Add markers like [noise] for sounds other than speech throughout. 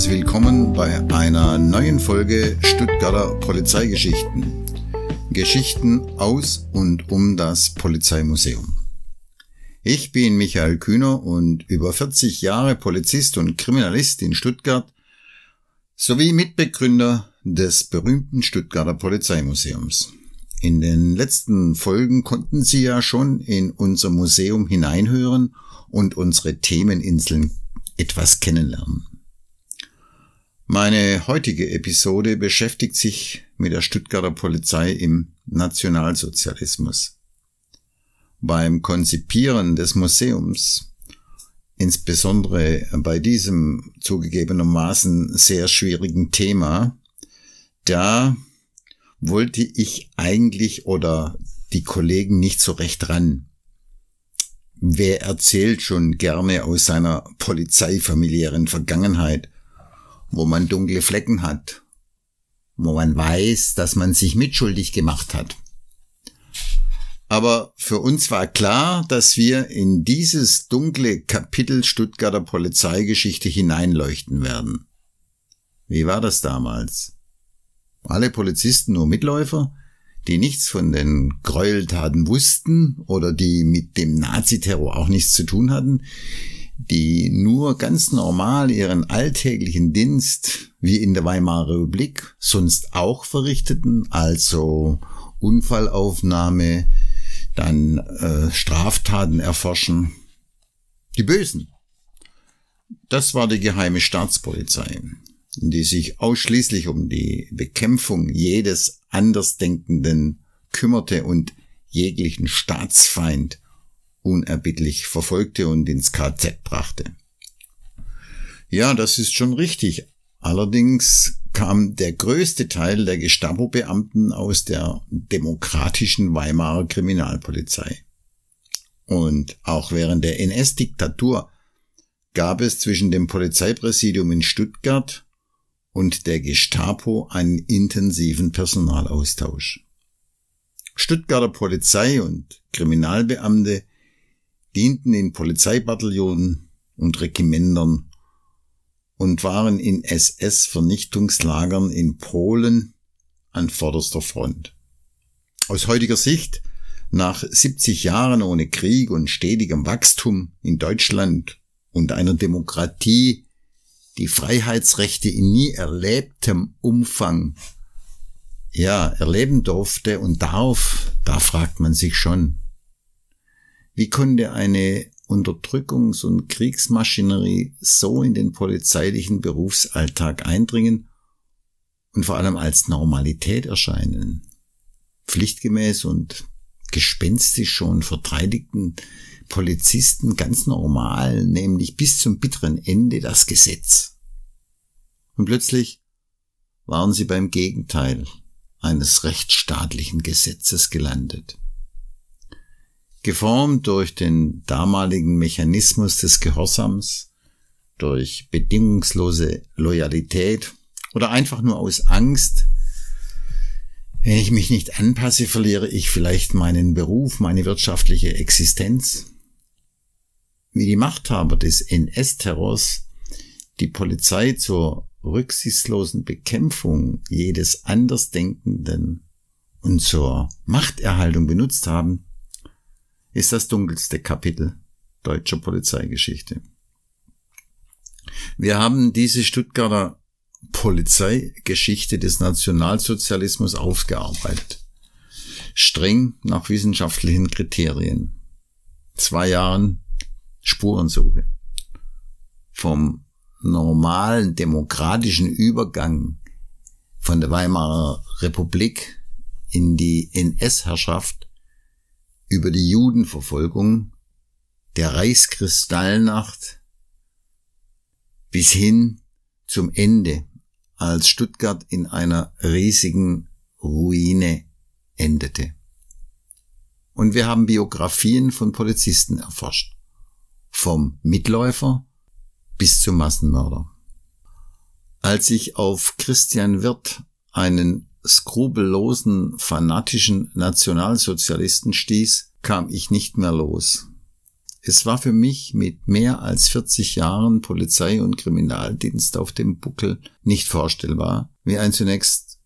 herzliches Willkommen bei einer neuen Folge Stuttgarter Polizeigeschichten. Geschichten aus und um das Polizeimuseum. Ich bin Michael Kühner und über 40 Jahre Polizist und Kriminalist in Stuttgart sowie Mitbegründer des berühmten Stuttgarter Polizeimuseums. In den letzten Folgen konnten Sie ja schon in unser Museum hineinhören und unsere Themeninseln etwas kennenlernen. Meine heutige Episode beschäftigt sich mit der Stuttgarter Polizei im Nationalsozialismus. Beim Konzipieren des Museums, insbesondere bei diesem zugegebenermaßen sehr schwierigen Thema, da wollte ich eigentlich oder die Kollegen nicht so recht ran. Wer erzählt schon gerne aus seiner polizeifamiliären Vergangenheit, wo man dunkle Flecken hat, wo man weiß, dass man sich mitschuldig gemacht hat. Aber für uns war klar, dass wir in dieses dunkle Kapitel Stuttgarter Polizeigeschichte hineinleuchten werden. Wie war das damals? Alle Polizisten nur Mitläufer? die nichts von den Gräueltaten wussten oder die mit dem Naziterror auch nichts zu tun hatten, die nur ganz normal ihren alltäglichen Dienst wie in der Weimarer Republik sonst auch verrichteten, also Unfallaufnahme, dann äh, Straftaten erforschen. Die Bösen. Das war die geheime Staatspolizei die sich ausschließlich um die Bekämpfung jedes Andersdenkenden kümmerte und jeglichen Staatsfeind unerbittlich verfolgte und ins KZ brachte. Ja, das ist schon richtig. Allerdings kam der größte Teil der Gestapo-Beamten aus der demokratischen Weimarer Kriminalpolizei. Und auch während der NS-Diktatur gab es zwischen dem Polizeipräsidium in Stuttgart und der Gestapo einen intensiven Personalaustausch. Stuttgarter Polizei und Kriminalbeamte dienten in Polizeibataillonen und Regimentern und waren in SS-Vernichtungslagern in Polen an vorderster Front. Aus heutiger Sicht, nach 70 Jahren ohne Krieg und stetigem Wachstum in Deutschland und einer Demokratie, die Freiheitsrechte in nie erlebtem Umfang ja, erleben durfte und darf, da fragt man sich schon, wie konnte eine Unterdrückungs- und Kriegsmaschinerie so in den polizeilichen Berufsalltag eindringen und vor allem als Normalität erscheinen? Pflichtgemäß und gespenstisch schon verteidigten Polizisten ganz normal, nämlich bis zum bitteren Ende das Gesetz. Und plötzlich waren sie beim Gegenteil eines rechtsstaatlichen Gesetzes gelandet. Geformt durch den damaligen Mechanismus des Gehorsams, durch bedingungslose Loyalität oder einfach nur aus Angst, wenn ich mich nicht anpasse, verliere ich vielleicht meinen Beruf, meine wirtschaftliche Existenz. Wie die Machthaber des NS-Terrors die Polizei zur rücksichtslosen Bekämpfung jedes Andersdenkenden und zur Machterhaltung benutzt haben, ist das dunkelste Kapitel deutscher Polizeigeschichte. Wir haben diese Stuttgarter Polizeigeschichte des Nationalsozialismus aufgearbeitet. Streng nach wissenschaftlichen Kriterien. Zwei Jahren Spurensuche. Vom normalen demokratischen Übergang von der Weimarer Republik in die NS-Herrschaft über die Judenverfolgung, der Reichskristallnacht bis hin zum Ende, als Stuttgart in einer riesigen Ruine endete. Und wir haben Biografien von Polizisten erforscht vom Mitläufer bis zum Massenmörder. Als ich auf Christian Wirth, einen skrupellosen, fanatischen Nationalsozialisten stieß, kam ich nicht mehr los. Es war für mich mit mehr als 40 Jahren Polizei und Kriminaldienst auf dem Buckel nicht vorstellbar, wie ein zunächst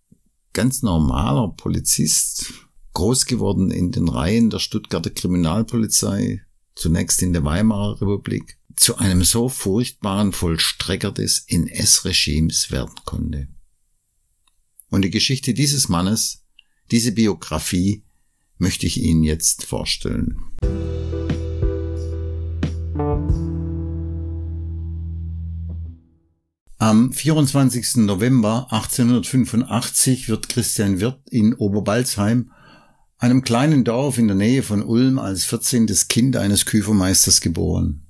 ganz normaler Polizist, groß geworden in den Reihen der Stuttgarter Kriminalpolizei, zunächst in der Weimarer Republik, zu einem so furchtbaren Vollstrecker des NS-Regimes werden konnte. Und die Geschichte dieses Mannes, diese Biografie, möchte ich Ihnen jetzt vorstellen. Am 24. November 1885 wird Christian Wirth in Oberbalzheim, einem kleinen Dorf in der Nähe von Ulm, als 14. Kind eines Küfermeisters geboren.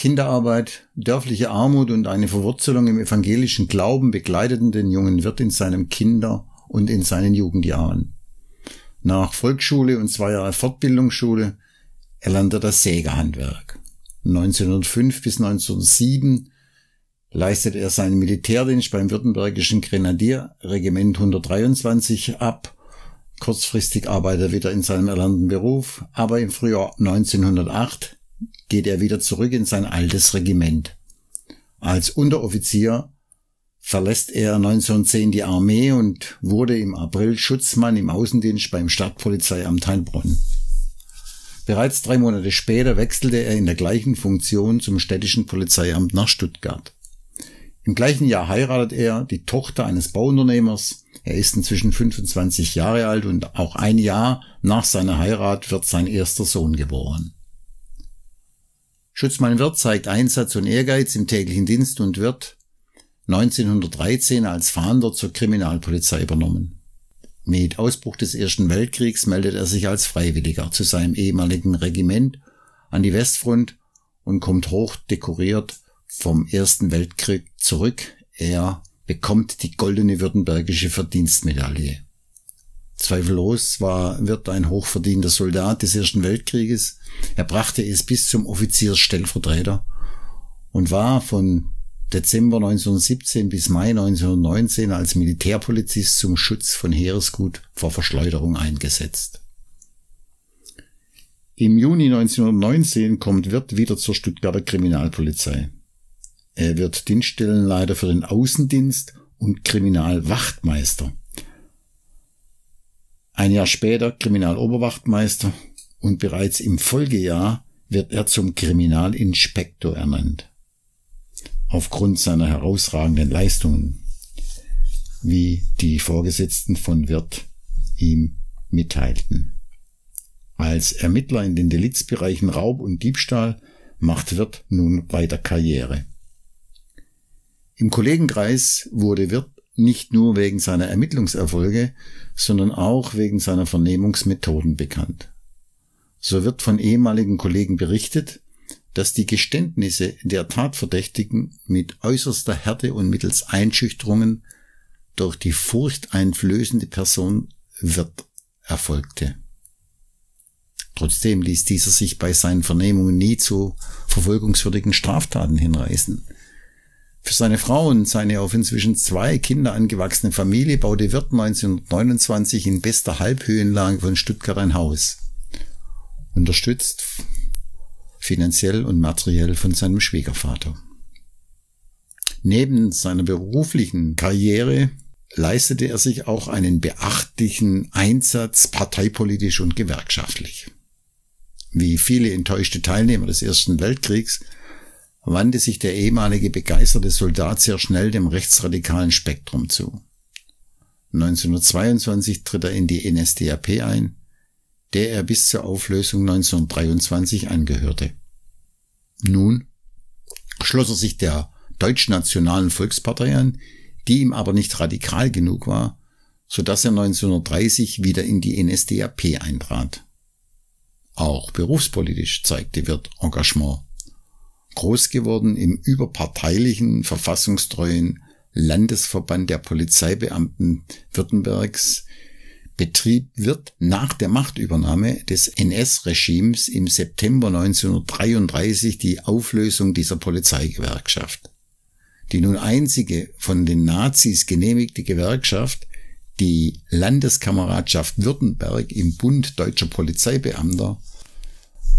Kinderarbeit, dörfliche Armut und eine Verwurzelung im evangelischen Glauben begleiteten den jungen Wirt in seinem Kinder- und in seinen Jugendjahren. Nach Volksschule und zwei Jahre Fortbildungsschule erlernte er das Sägehandwerk. 1905 bis 1907 leistet er seinen Militärdienst beim Württembergischen Grenadierregiment 123 ab. Kurzfristig arbeitet er wieder in seinem erlernten Beruf, aber im Frühjahr 1908 geht er wieder zurück in sein altes Regiment. Als Unteroffizier verlässt er 1910 die Armee und wurde im April Schutzmann im Außendienst beim Stadtpolizeiamt Heilbronn. Bereits drei Monate später wechselte er in der gleichen Funktion zum städtischen Polizeiamt nach Stuttgart. Im gleichen Jahr heiratet er die Tochter eines Bauunternehmers. Er ist inzwischen 25 Jahre alt und auch ein Jahr nach seiner Heirat wird sein erster Sohn geboren. Schutzmann Wirth zeigt Einsatz und Ehrgeiz im täglichen Dienst und wird 1913 als Fahnder zur Kriminalpolizei übernommen. Mit Ausbruch des Ersten Weltkriegs meldet er sich als Freiwilliger zu seinem ehemaligen Regiment an die Westfront und kommt hoch dekoriert vom Ersten Weltkrieg zurück. Er bekommt die goldene württembergische Verdienstmedaille. Zweifellos war wird ein hochverdienter Soldat des Ersten Weltkrieges. Er brachte es bis zum Offiziersstellvertreter und war von Dezember 1917 bis Mai 1919 als Militärpolizist zum Schutz von Heeresgut vor Verschleuderung eingesetzt. Im Juni 1919 kommt Wirth wieder zur Stuttgarter Kriminalpolizei. Er wird Dienststellenleiter für den Außendienst und Kriminalwachtmeister. Ein Jahr später Kriminaloberwachtmeister und bereits im Folgejahr wird er zum Kriminalinspektor ernannt aufgrund seiner herausragenden Leistungen, wie die Vorgesetzten von Wirth ihm mitteilten. Als Ermittler in den Delizbereichen Raub und Diebstahl macht Wirth nun weiter Karriere. Im Kollegenkreis wurde Wirth nicht nur wegen seiner Ermittlungserfolge, sondern auch wegen seiner Vernehmungsmethoden bekannt. So wird von ehemaligen Kollegen berichtet, dass die Geständnisse der Tatverdächtigen mit äußerster Härte und mittels Einschüchterungen durch die furchteinflößende Person wird erfolgte. Trotzdem ließ dieser sich bei seinen Vernehmungen nie zu verfolgungswürdigen Straftaten hinreißen. Für seine Frau und seine auf inzwischen zwei Kinder angewachsene Familie baute Wirth 1929 in bester Halbhöhenlage von Stuttgart ein Haus. Unterstützt finanziell und materiell von seinem Schwiegervater. Neben seiner beruflichen Karriere leistete er sich auch einen beachtlichen Einsatz parteipolitisch und gewerkschaftlich. Wie viele enttäuschte Teilnehmer des Ersten Weltkriegs wandte sich der ehemalige begeisterte Soldat sehr schnell dem rechtsradikalen Spektrum zu. 1922 tritt er in die NSDAP ein der er bis zur Auflösung 1923 angehörte. Nun schloss er sich der Deutschnationalen Volkspartei an, die ihm aber nicht radikal genug war, so dass er 1930 wieder in die NSDAP eintrat. Auch berufspolitisch zeigte Wirth Engagement. Groß geworden im überparteilichen, verfassungstreuen Landesverband der Polizeibeamten Württembergs betrieb wird nach der Machtübernahme des NS-Regimes im September 1933 die Auflösung dieser Polizeigewerkschaft. Die nun einzige von den Nazis genehmigte Gewerkschaft, die Landeskameradschaft Württemberg im Bund deutscher Polizeibeamter,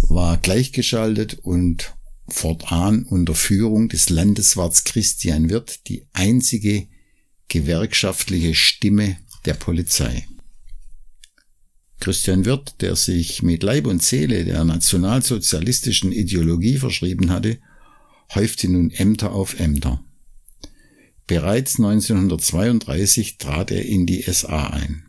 war gleichgeschaltet und fortan unter Führung des Landeswarts Christian Wirth die einzige gewerkschaftliche Stimme der Polizei. Christian Wirth, der sich mit Leib und Seele der nationalsozialistischen Ideologie verschrieben hatte, häufte nun Ämter auf Ämter. Bereits 1932 trat er in die SA ein.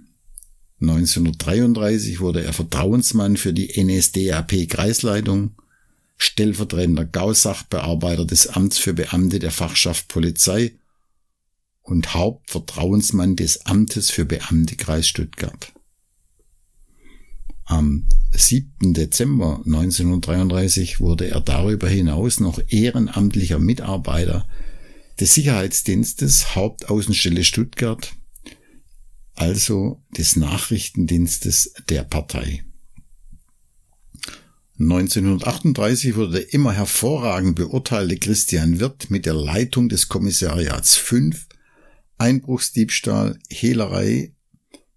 1933 wurde er Vertrauensmann für die NSDAP-Kreisleitung, stellvertretender Gausachbearbeiter des Amts für Beamte der Fachschaft Polizei und Hauptvertrauensmann des Amtes für Beamte Kreis Stuttgart. Am 7. Dezember 1933 wurde er darüber hinaus noch ehrenamtlicher Mitarbeiter des Sicherheitsdienstes Hauptaußenstelle Stuttgart, also des Nachrichtendienstes der Partei. 1938 wurde der immer hervorragend beurteilte Christian Wirth mit der Leitung des Kommissariats 5 Einbruchsdiebstahl, Hehlerei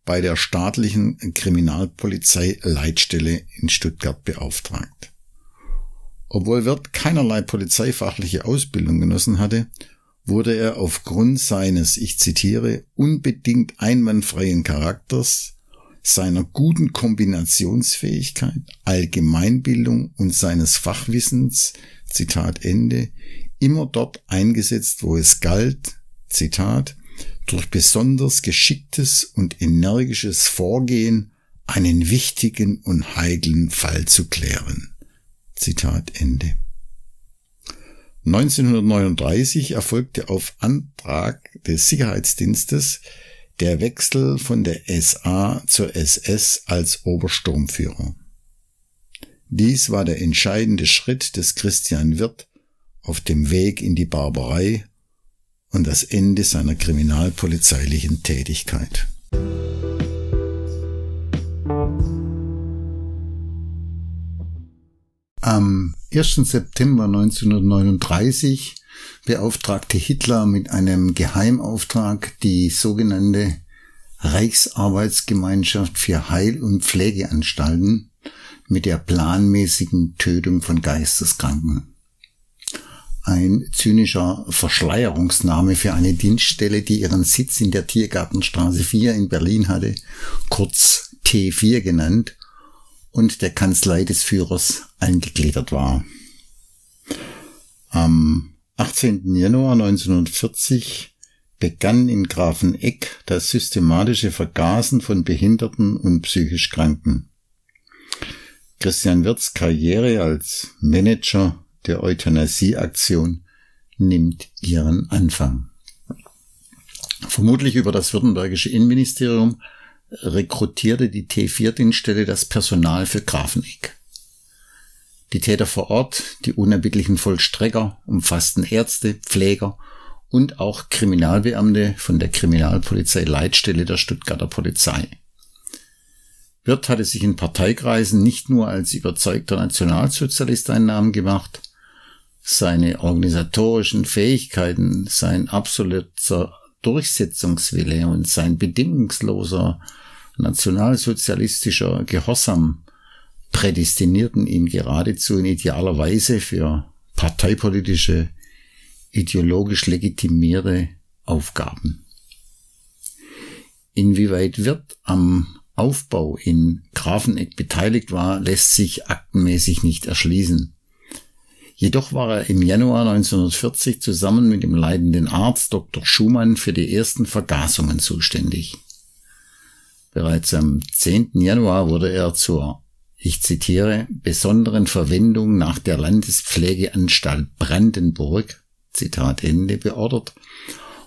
bei der staatlichen Kriminalpolizei Leitstelle in Stuttgart beauftragt. Obwohl Wirth keinerlei polizeifachliche Ausbildung genossen hatte, wurde er aufgrund seines, ich zitiere, unbedingt einwandfreien Charakters, seiner guten Kombinationsfähigkeit, Allgemeinbildung und seines Fachwissens, Zitat Ende, immer dort eingesetzt, wo es galt, Zitat, durch besonders geschicktes und energisches Vorgehen einen wichtigen und heiklen Fall zu klären. Zitat Ende. 1939 erfolgte auf Antrag des Sicherheitsdienstes der Wechsel von der SA zur SS als Obersturmführer. Dies war der entscheidende Schritt des Christian Wirth auf dem Weg in die Barbarei und das Ende seiner kriminalpolizeilichen Tätigkeit. Am 1. September 1939 beauftragte Hitler mit einem Geheimauftrag die sogenannte Reichsarbeitsgemeinschaft für Heil- und Pflegeanstalten mit der planmäßigen Tötung von Geisteskranken. Ein zynischer Verschleierungsname für eine Dienststelle, die ihren Sitz in der Tiergartenstraße 4 in Berlin hatte, kurz T4 genannt und der Kanzlei des Führers eingegliedert war. Am 18. Januar 1940 begann in Grafeneck das systematische Vergasen von Behinderten und psychisch Kranken. Christian Wirths Karriere als Manager der Euthanasieaktion nimmt ihren Anfang. Vermutlich über das württembergische Innenministerium rekrutierte die T4-Dienststelle das Personal für Grafeneck. Die Täter vor Ort, die unerbittlichen Vollstrecker, umfassten Ärzte, Pfleger und auch Kriminalbeamte von der Kriminalpolizei Leitstelle der Stuttgarter Polizei. Wirth hatte sich in Parteikreisen nicht nur als überzeugter Nationalsozialist einen Namen gemacht, seine organisatorischen Fähigkeiten, sein absoluter Durchsetzungswille und sein bedingungsloser nationalsozialistischer Gehorsam prädestinierten ihn geradezu in idealer Weise für parteipolitische, ideologisch legitimierte Aufgaben. Inwieweit Wirt am Aufbau in Grafeneck beteiligt war, lässt sich aktenmäßig nicht erschließen. Jedoch war er im Januar 1940 zusammen mit dem leitenden Arzt Dr. Schumann für die ersten Vergasungen zuständig. Bereits am 10. Januar wurde er zur, ich zitiere, besonderen Verwendung nach der Landespflegeanstalt Brandenburg, Zitat Ende, beordert,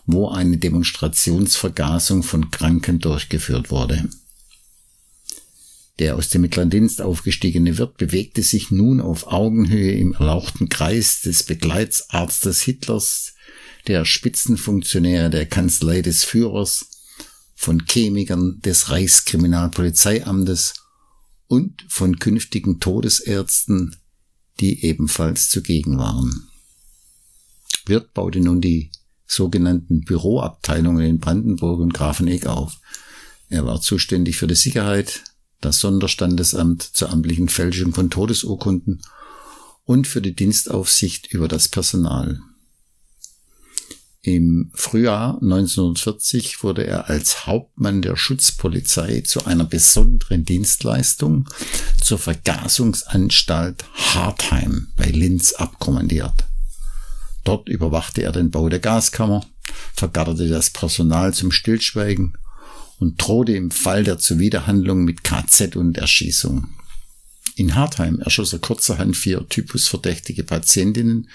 wo eine Demonstrationsvergasung von Kranken durchgeführt wurde. Der aus dem mittleren Dienst aufgestiegene Wirt bewegte sich nun auf Augenhöhe im erlauchten Kreis des Begleitsarztes Hitlers, der Spitzenfunktionäre der Kanzlei des Führers, von Chemikern des Reichskriminalpolizeiamtes und von künftigen Todesärzten, die ebenfalls zugegen waren. Wirt baute nun die sogenannten Büroabteilungen in Brandenburg und Grafeneck auf. Er war zuständig für die Sicherheit, das Sonderstandesamt zur amtlichen Fälschung von Todesurkunden und für die Dienstaufsicht über das Personal. Im Frühjahr 1940 wurde er als Hauptmann der Schutzpolizei zu einer besonderen Dienstleistung zur Vergasungsanstalt Hartheim bei Linz abkommandiert. Dort überwachte er den Bau der Gaskammer, vergatterte das Personal zum Stillschweigen und drohte im Fall der Zuwiderhandlung mit KZ und Erschießung. In Hartheim erschoss er kurzerhand vier typusverdächtige Patientinnen,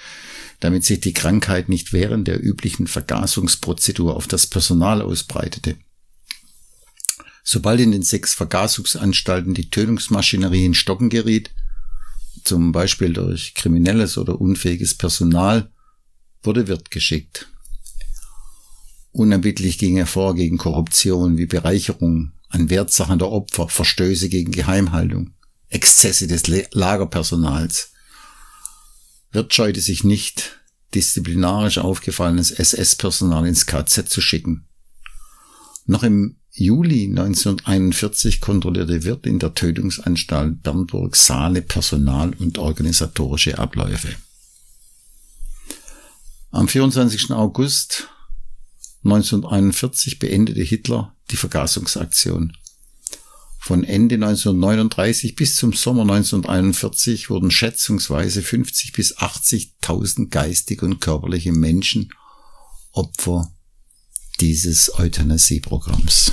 damit sich die Krankheit nicht während der üblichen Vergasungsprozedur auf das Personal ausbreitete. Sobald in den sechs Vergasungsanstalten die Tötungsmaschinerie in Stocken geriet, zum Beispiel durch kriminelles oder unfähiges Personal, wurde Wirt geschickt. Unerbittlich ging er vor gegen Korruption wie Bereicherung an Wertsachen der Opfer, Verstöße gegen Geheimhaltung. Exzesse des Lagerpersonals. Wirt scheute sich nicht, disziplinarisch aufgefallenes SS-Personal ins KZ zu schicken. Noch im Juli 1941 kontrollierte Wirt in der Tötungsanstalt Bernburg Saale Personal und organisatorische Abläufe. Am 24. August 1941 beendete Hitler die Vergasungsaktion. Von Ende 1939 bis zum Sommer 1941 wurden schätzungsweise 50 bis 80.000 geistig und körperliche Menschen Opfer dieses Euthanasieprogramms.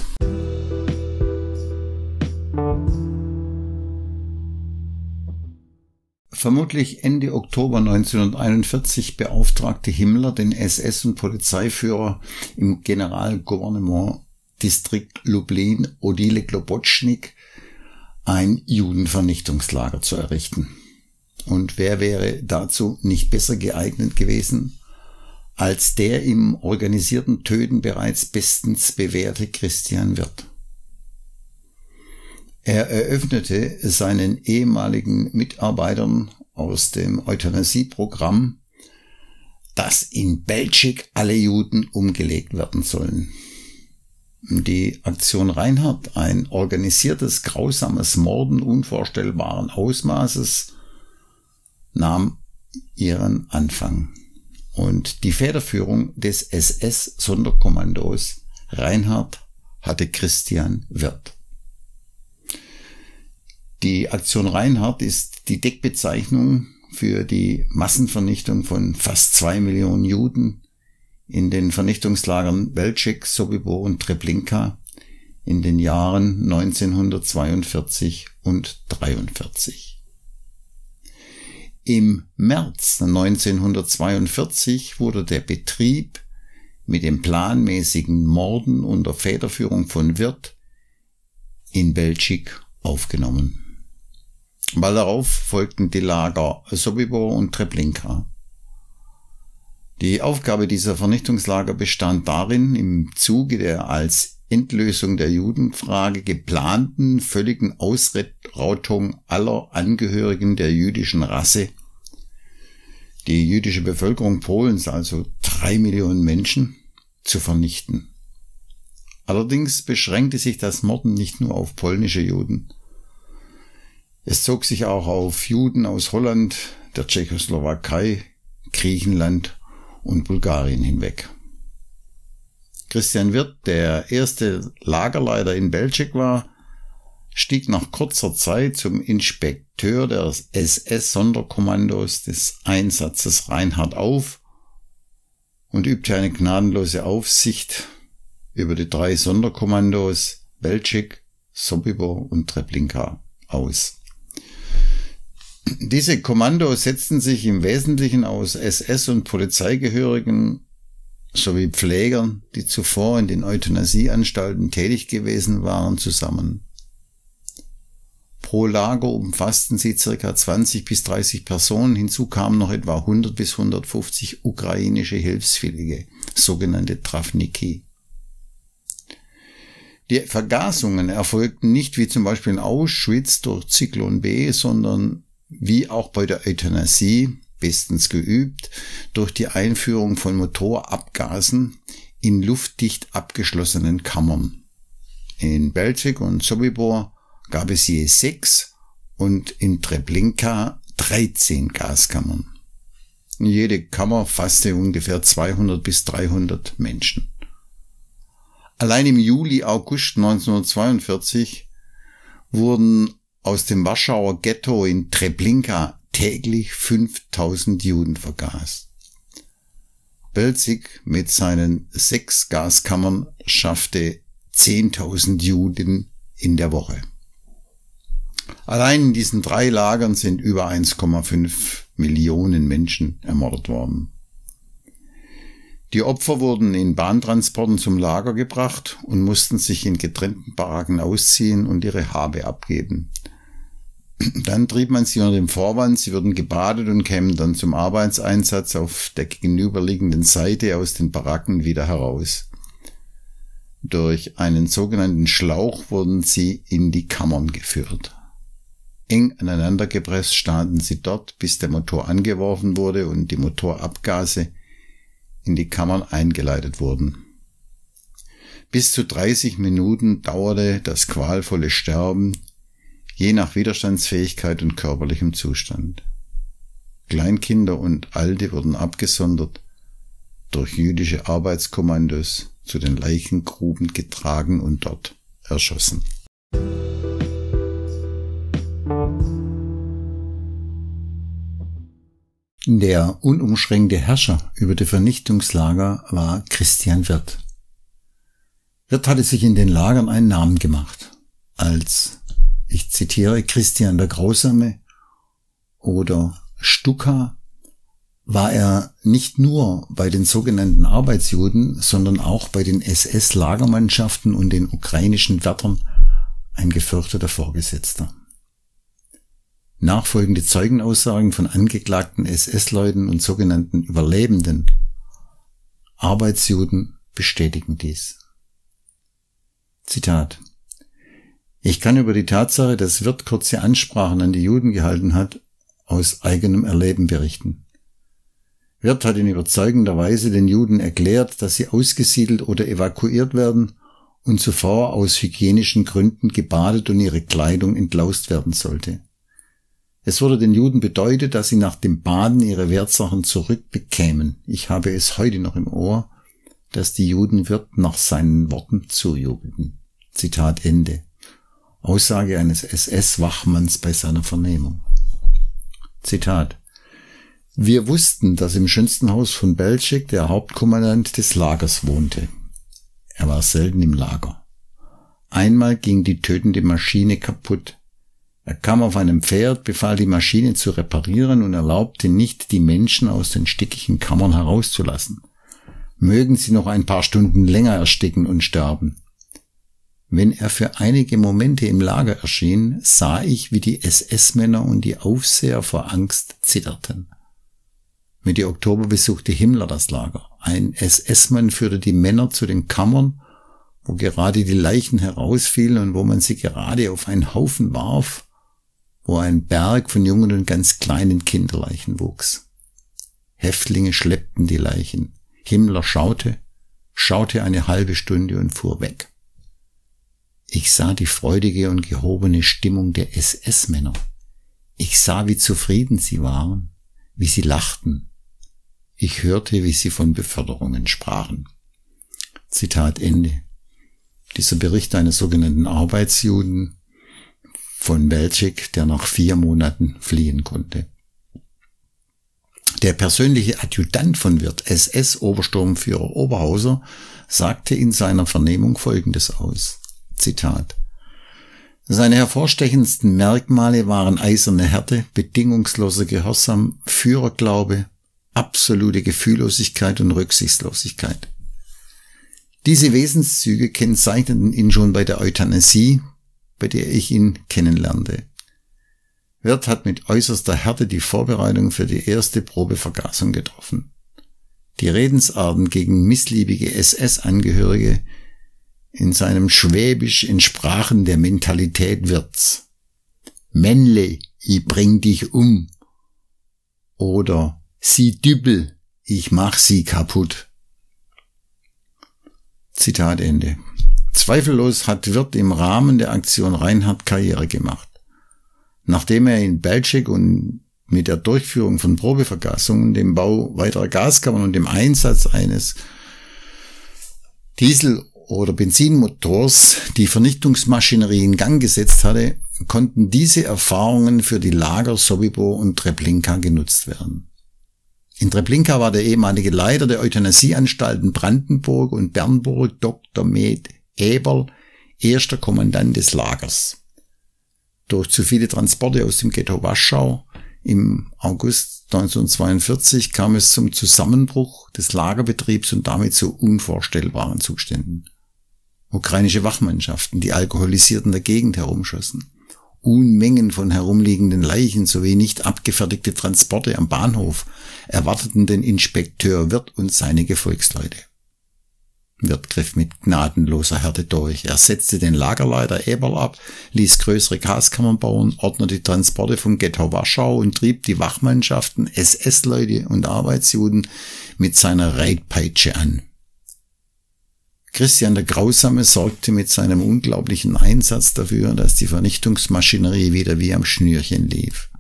Vermutlich Ende Oktober 1941 beauftragte Himmler den SS- und Polizeiführer im Generalgouvernement Distrikt Lublin Odile Globotschnik ein Judenvernichtungslager zu errichten. Und wer wäre dazu nicht besser geeignet gewesen als der im organisierten Töten bereits bestens bewährte Christian Wirth. Er eröffnete seinen ehemaligen Mitarbeitern aus dem Euthanasieprogramm, dass in Belgik alle Juden umgelegt werden sollen. Die Aktion Reinhardt, ein organisiertes, grausames Morden unvorstellbaren Ausmaßes, nahm ihren Anfang. Und die Federführung des SS-Sonderkommandos Reinhardt hatte Christian Wirth. Die Aktion Reinhardt ist die Deckbezeichnung für die Massenvernichtung von fast zwei Millionen Juden in den Vernichtungslagern Belzec, Sobibor und Treblinka in den Jahren 1942 und 43. Im März 1942 wurde der Betrieb mit dem planmäßigen Morden unter Federführung von Wirth in Belzig aufgenommen. Bald darauf folgten die Lager Sobibor und Treblinka. Die Aufgabe dieser Vernichtungslager bestand darin, im Zuge der als Endlösung der Judenfrage geplanten völligen Ausrottung aller Angehörigen der jüdischen Rasse, die jüdische Bevölkerung Polens, also drei Millionen Menschen, zu vernichten. Allerdings beschränkte sich das Morden nicht nur auf polnische Juden. Es zog sich auch auf Juden aus Holland, der Tschechoslowakei, Griechenland und Bulgarien hinweg. Christian Wirth, der erste Lagerleiter in Belzig war, stieg nach kurzer Zeit zum Inspekteur des SS-Sonderkommandos des Einsatzes Reinhard auf und übte eine gnadenlose Aufsicht über die drei Sonderkommandos Belzig, Sobibor und Treblinka aus. Diese Kommandos setzten sich im Wesentlichen aus SS- und Polizeigehörigen sowie Pflegern, die zuvor in den Euthanasieanstalten tätig gewesen waren, zusammen. Pro Lager umfassten sie circa 20 bis 30 Personen, hinzu kamen noch etwa 100 bis 150 ukrainische Hilfswillige, sogenannte Travniki. Die Vergasungen erfolgten nicht wie zum Beispiel in Auschwitz durch Zyklon B, sondern wie auch bei der Euthanasie bestens geübt, durch die Einführung von Motorabgasen in luftdicht abgeschlossenen Kammern. In Belzig und Sobibor gab es je sechs und in Treblinka 13 Gaskammern. Jede Kammer fasste ungefähr 200 bis 300 Menschen. Allein im Juli, August 1942 wurden aus dem Warschauer Ghetto in Treblinka täglich 5000 Juden vergast. Belzig mit seinen sechs Gaskammern schaffte 10.000 Juden in der Woche. Allein in diesen drei Lagern sind über 1,5 Millionen Menschen ermordet worden. Die Opfer wurden in Bahntransporten zum Lager gebracht und mussten sich in getrennten Baracken ausziehen und ihre Habe abgeben. [clears throat] Dann trieb man sie unter dem Vorwand, sie würden gebadet und kämen dann zum Arbeitseinsatz auf der gegenüberliegenden Seite aus den Baracken wieder heraus. Durch einen sogenannten Schlauch wurden sie in die Kammern geführt. Eng aneinandergepresst standen sie dort, bis der Motor angeworfen wurde und die Motorabgase in die Kammern eingeleitet wurden. Bis zu 30 Minuten dauerte das qualvolle Sterben, je nach Widerstandsfähigkeit und körperlichem Zustand. Kleinkinder und Alte wurden abgesondert, durch jüdische Arbeitskommandos zu den Leichengruben getragen und dort erschossen. Der unumschränkte Herrscher über die Vernichtungslager war Christian Wirth. Wirth hatte sich in den Lagern einen Namen gemacht, als, ich zitiere, Christian der Grausame oder Stuka war er nicht nur bei den sogenannten Arbeitsjuden, sondern auch bei den SS-Lagermannschaften und den ukrainischen Wärtern ein gefürchteter Vorgesetzter. Nachfolgende Zeugenaussagen von angeklagten SS-Leuten und sogenannten Überlebenden Arbeitsjuden bestätigen dies. Zitat. Ich kann über die Tatsache, dass Wirt kurze Ansprachen an die Juden gehalten hat, aus eigenem Erleben berichten. Wirt hat in überzeugender Weise den Juden erklärt, dass sie ausgesiedelt oder evakuiert werden und zuvor aus hygienischen Gründen gebadet und ihre Kleidung entlaust werden sollte. Es wurde den Juden bedeutet, dass sie nach dem Baden ihre Wertsachen zurückbekämen. Ich habe es heute noch im Ohr, dass die Juden Wirt nach seinen Worten zujubelten. Zitat Ende. Aussage eines SS-Wachmanns bei seiner Vernehmung. Zitat. Wir wussten, dass im schönsten Haus von Belzig der Hauptkommandant des Lagers wohnte. Er war selten im Lager. Einmal ging die tötende Maschine kaputt. Er kam auf einem Pferd, befahl die Maschine zu reparieren und erlaubte nicht, die Menschen aus den stickigen Kammern herauszulassen. Mögen sie noch ein paar Stunden länger ersticken und sterben. Wenn er für einige Momente im Lager erschien, sah ich, wie die SS-Männer und die Aufseher vor Angst zitterten. Mitte Oktober besuchte Himmler das Lager. Ein SS-Mann führte die Männer zu den Kammern, wo gerade die Leichen herausfielen und wo man sie gerade auf einen Haufen warf, wo ein Berg von jungen und ganz kleinen Kinderleichen wuchs. Häftlinge schleppten die Leichen. Himmler schaute, schaute eine halbe Stunde und fuhr weg. Ich sah die freudige und gehobene Stimmung der SS-Männer. Ich sah, wie zufrieden sie waren, wie sie lachten. Ich hörte, wie sie von Beförderungen sprachen. Zitat Ende. Dieser Bericht eines sogenannten Arbeitsjuden von Belzig, der nach vier Monaten fliehen konnte. Der persönliche Adjutant von Wirt, SS-Obersturmführer Oberhauser, sagte in seiner Vernehmung Folgendes aus. Zitat. Seine hervorstechendsten Merkmale waren eiserne Härte, bedingungsloser Gehorsam, Führerglaube, absolute Gefühllosigkeit und Rücksichtslosigkeit. Diese Wesenszüge kennzeichneten ihn schon bei der Euthanasie, bei der ich ihn kennenlernte. Wirth hat mit äußerster Härte die Vorbereitung für die erste Probevergasung getroffen. Die Redensarten gegen missliebige SS-Angehörige in seinem Schwäbisch entsprachen der Mentalität Wirths. Männle, ich bring dich um. Oder Sie Dübbel, ich mach sie kaputt. Zitat Ende. Zweifellos hat Wirth im Rahmen der Aktion Reinhardt Karriere gemacht. Nachdem er in Belzig und mit der Durchführung von Probevergasungen, dem Bau weiterer Gaskammern und dem Einsatz eines Diesel- oder Benzinmotors die Vernichtungsmaschinerie in Gang gesetzt hatte, konnten diese Erfahrungen für die Lager Sobibor und Treblinka genutzt werden. In Treblinka war der ehemalige Leiter der Euthanasieanstalten Brandenburg und Bernburg Dr. Med Eberl erster Kommandant des Lagers. Durch zu viele Transporte aus dem Ghetto Warschau im August 1942 kam es zum Zusammenbruch des Lagerbetriebs und damit zu unvorstellbaren Zuständen. Ukrainische Wachmannschaften, die Alkoholisierten der Gegend herumschossen. Unmengen von herumliegenden Leichen sowie nicht abgefertigte Transporte am Bahnhof erwarteten den Inspekteur Wirt und seine Gefolgsleute. Wirt griff mit gnadenloser Härte durch. Er setzte den Lagerleiter Eberl ab, ließ größere Gaskammern bauen, ordnete die Transporte vom Ghetto Warschau und trieb die Wachmannschaften, SS-Leute und Arbeitsjuden mit seiner Reitpeitsche an. Christian der Grausame sorgte mit seinem unglaublichen Einsatz dafür, dass die Vernichtungsmaschinerie wieder wie am Schnürchen lief.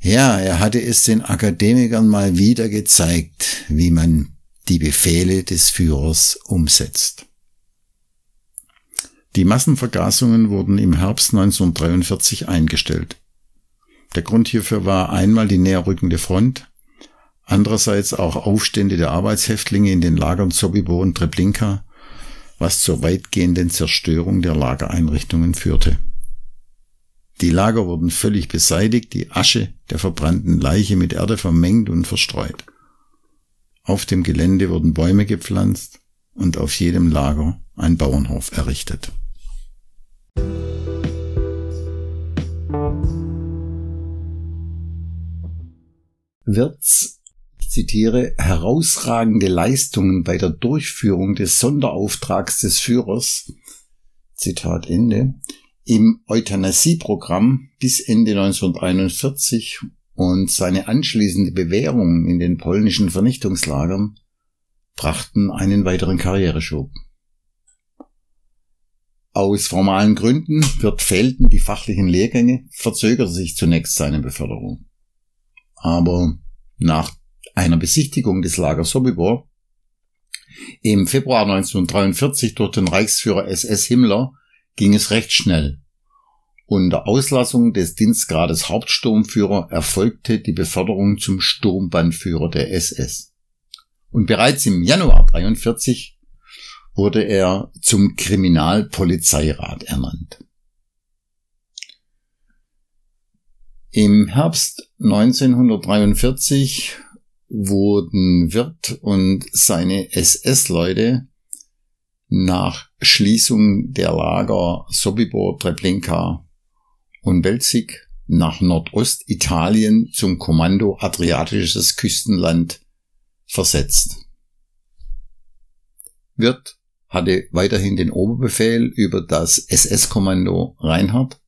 Ja, er hatte es den Akademikern mal wieder gezeigt, wie man die Befehle des Führers umsetzt. Die Massenvergasungen wurden im Herbst 1943 eingestellt. Der Grund hierfür war einmal die näherrückende Front, andererseits auch Aufstände der Arbeitshäftlinge in den Lagern Sobibor und Treblinka, was zur weitgehenden Zerstörung der Lagereinrichtungen führte. Die Lager wurden völlig beseitigt, die Asche der verbrannten Leiche mit Erde vermengt und verstreut. Auf dem Gelände wurden Bäume gepflanzt und auf jedem Lager ein Bauernhof errichtet. Wirts zitiere, herausragende Leistungen bei der Durchführung des Sonderauftrags des Führers, Zitat Ende, im Euthanasieprogramm bis Ende 1941 und seine anschließende Bewährung in den polnischen Vernichtungslagern brachten einen weiteren Karriereschub. Aus formalen Gründen wird fehlten die fachlichen Lehrgänge, verzögerte sich zunächst seine Beförderung. Aber nach einer Besichtigung des Lagers Sobibor im Februar 1943 durch den Reichsführer SS Himmler ging es recht schnell. Unter Auslassung des Dienstgrades Hauptsturmführer erfolgte die Beförderung zum Sturmbandführer der SS. Und bereits im Januar 43 wurde er zum Kriminalpolizeirat ernannt. Im Herbst 1943 wurden Wirt und seine SS-Leute nach Schließung der Lager Sobibor, Treblinka und Belzig nach Nordostitalien zum Kommando Adriatisches Küstenland versetzt. Wirt hatte weiterhin den Oberbefehl über das SS-Kommando Reinhardt.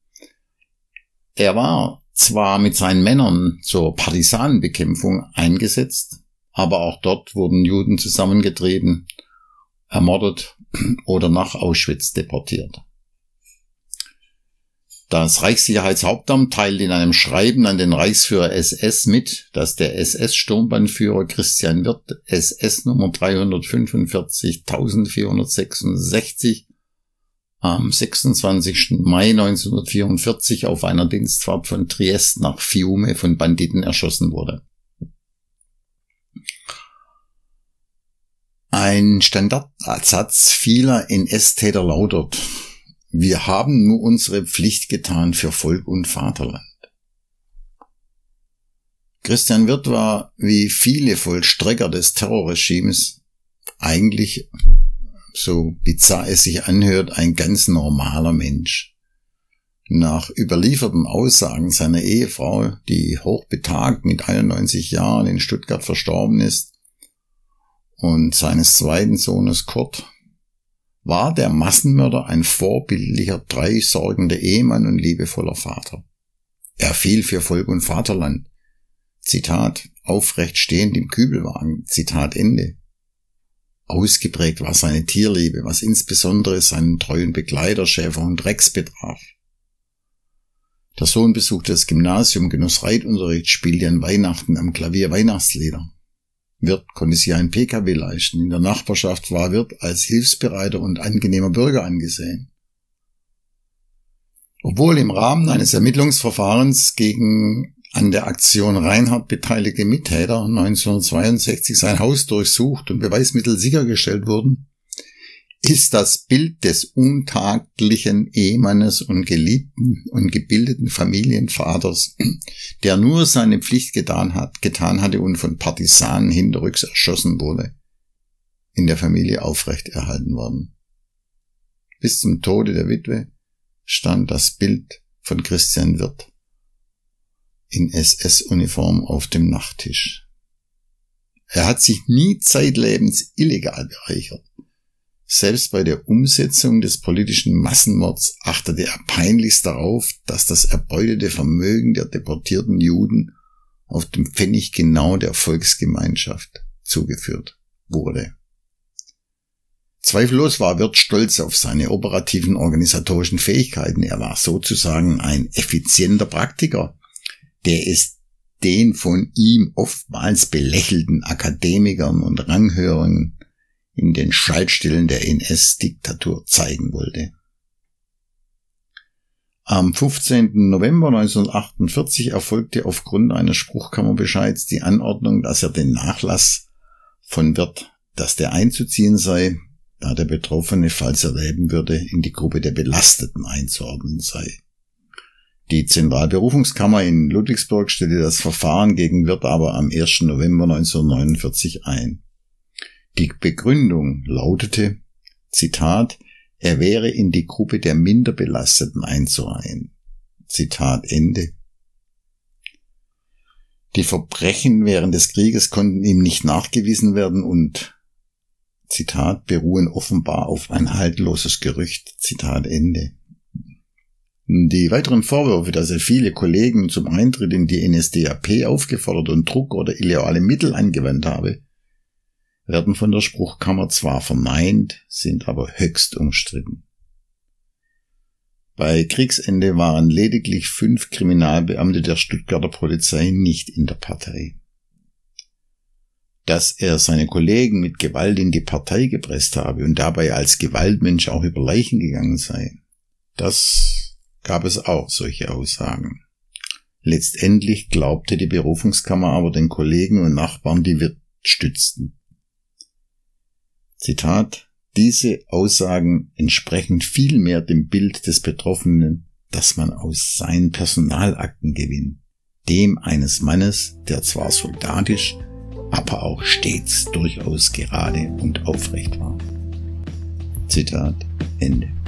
Er war zwar mit seinen Männern zur Partisanenbekämpfung eingesetzt, aber auch dort wurden Juden zusammengetrieben, ermordet [clears throat] oder nach Auschwitz deportiert. Das Reichssicherheitshauptamt teilt in einem Schreiben an den Reichsführer SS mit, dass der SS-Sturmbannführer Christian Wirth SS Nummer 345.466 am 26. Mai 1944 auf einer Dienstfahrt von Triest nach Fiume von Banditen erschossen wurde. Ein Standardsatz vieler NS-Täter lautet, wir haben nur unsere Pflicht getan für Volk und Vaterland. Christian Wirth war, wie viele Vollstrecker des Terrorregimes, eigentlich so bizarr es sich anhört, ein ganz normaler Mensch. Nach überlieferten Aussagen seiner Ehefrau, die hochbetagt mit 91 Jahren in Stuttgart verstorben ist, und seines zweiten Sohnes Kurt, war der Massenmörder ein vorbildlicher, treusorgender Ehemann und liebevoller Vater. Er fiel für Volk und Vaterland. Zitat, aufrecht stehend im Kübelwagen. Zitat Ende. Ausgeprägt war seine Tierliebe, was insbesondere seinen treuen Begleiter Schäferhund Rex betraf. Der Sohn besuchte das Gymnasium, genoss Reitunterricht, spielte an Weihnachten am Klavier Weihnachtslieder. Wirt konnte sich ein PKW leisten. In der Nachbarschaft war Wirt als hilfsbereiter und angenehmer Bürger angesehen. Obwohl im Rahmen eines Ermittlungsverfahrens gegen an der Aktion Reinhardt beteiligte Mittäter 1962 sein Haus durchsucht und Beweismittel sichergestellt wurden, ist das Bild des untaglichen Ehemannes und geliebten und gebildeten Familienvaters, der nur seine Pflicht getan hat, getan hatte und von Partisanen hinterrücks erschossen wurde, in der Familie aufrecht erhalten worden. Bis zum Tode der Witwe stand das Bild von Christian Wirth in SS-Uniform auf dem Nachttisch. Er hat sich nie zeitlebens illegal bereichert. Selbst bei der Umsetzung des politischen Massenmords achtete er peinlichst darauf, dass das erbeutete Vermögen der deportierten Juden auf dem Pfennig genau der Volksgemeinschaft zugeführt wurde. Zweifellos war Wirth stolz auf seine operativen organisatorischen Fähigkeiten. Er war sozusagen ein effizienter Praktiker, der es den von ihm oftmals belächelten Akademikern und Ranghörern in den Schaltstellen der NS-Diktatur zeigen wollte. Am 15. November 1948 erfolgte aufgrund eines Spruchkammerbescheids die Anordnung, dass er den Nachlass von Wirt, dass der einzuziehen sei, da der Betroffene, falls er leben würde, in die Gruppe der Belasteten einzuordnen sei. Die Zentralberufungskammer in Ludwigsburg stellte das Verfahren gegen Wirt aber am 1. November 1949 ein. Die Begründung lautete, Zitat, er wäre in die Gruppe der Minderbelasteten einzureihen. Zitat Ende. Die Verbrechen während des Krieges konnten ihm nicht nachgewiesen werden und Zitat beruhen offenbar auf ein haltloses Gerücht. Zitat Ende. Die weiteren Vorwürfe, dass er viele Kollegen zum Eintritt in die NSDAP aufgefordert und Druck oder illegale Mittel angewandt habe, werden von der Spruchkammer zwar verneint, sind aber höchst umstritten. Bei Kriegsende waren lediglich fünf Kriminalbeamte der Stuttgarter Polizei nicht in der Partei. Dass er seine Kollegen mit Gewalt in die Partei gepresst habe und dabei als Gewaltmensch auch über Leichen gegangen sei, das gab es auch solche Aussagen. Letztendlich glaubte die Berufungskammer aber den Kollegen und Nachbarn, die wir stützten. Zitat, diese Aussagen entsprechen vielmehr dem Bild des Betroffenen, das man aus seinen Personalakten gewinnt, dem eines Mannes, der zwar soldatisch, aber auch stets durchaus gerade und aufrecht war. Zitat Ende.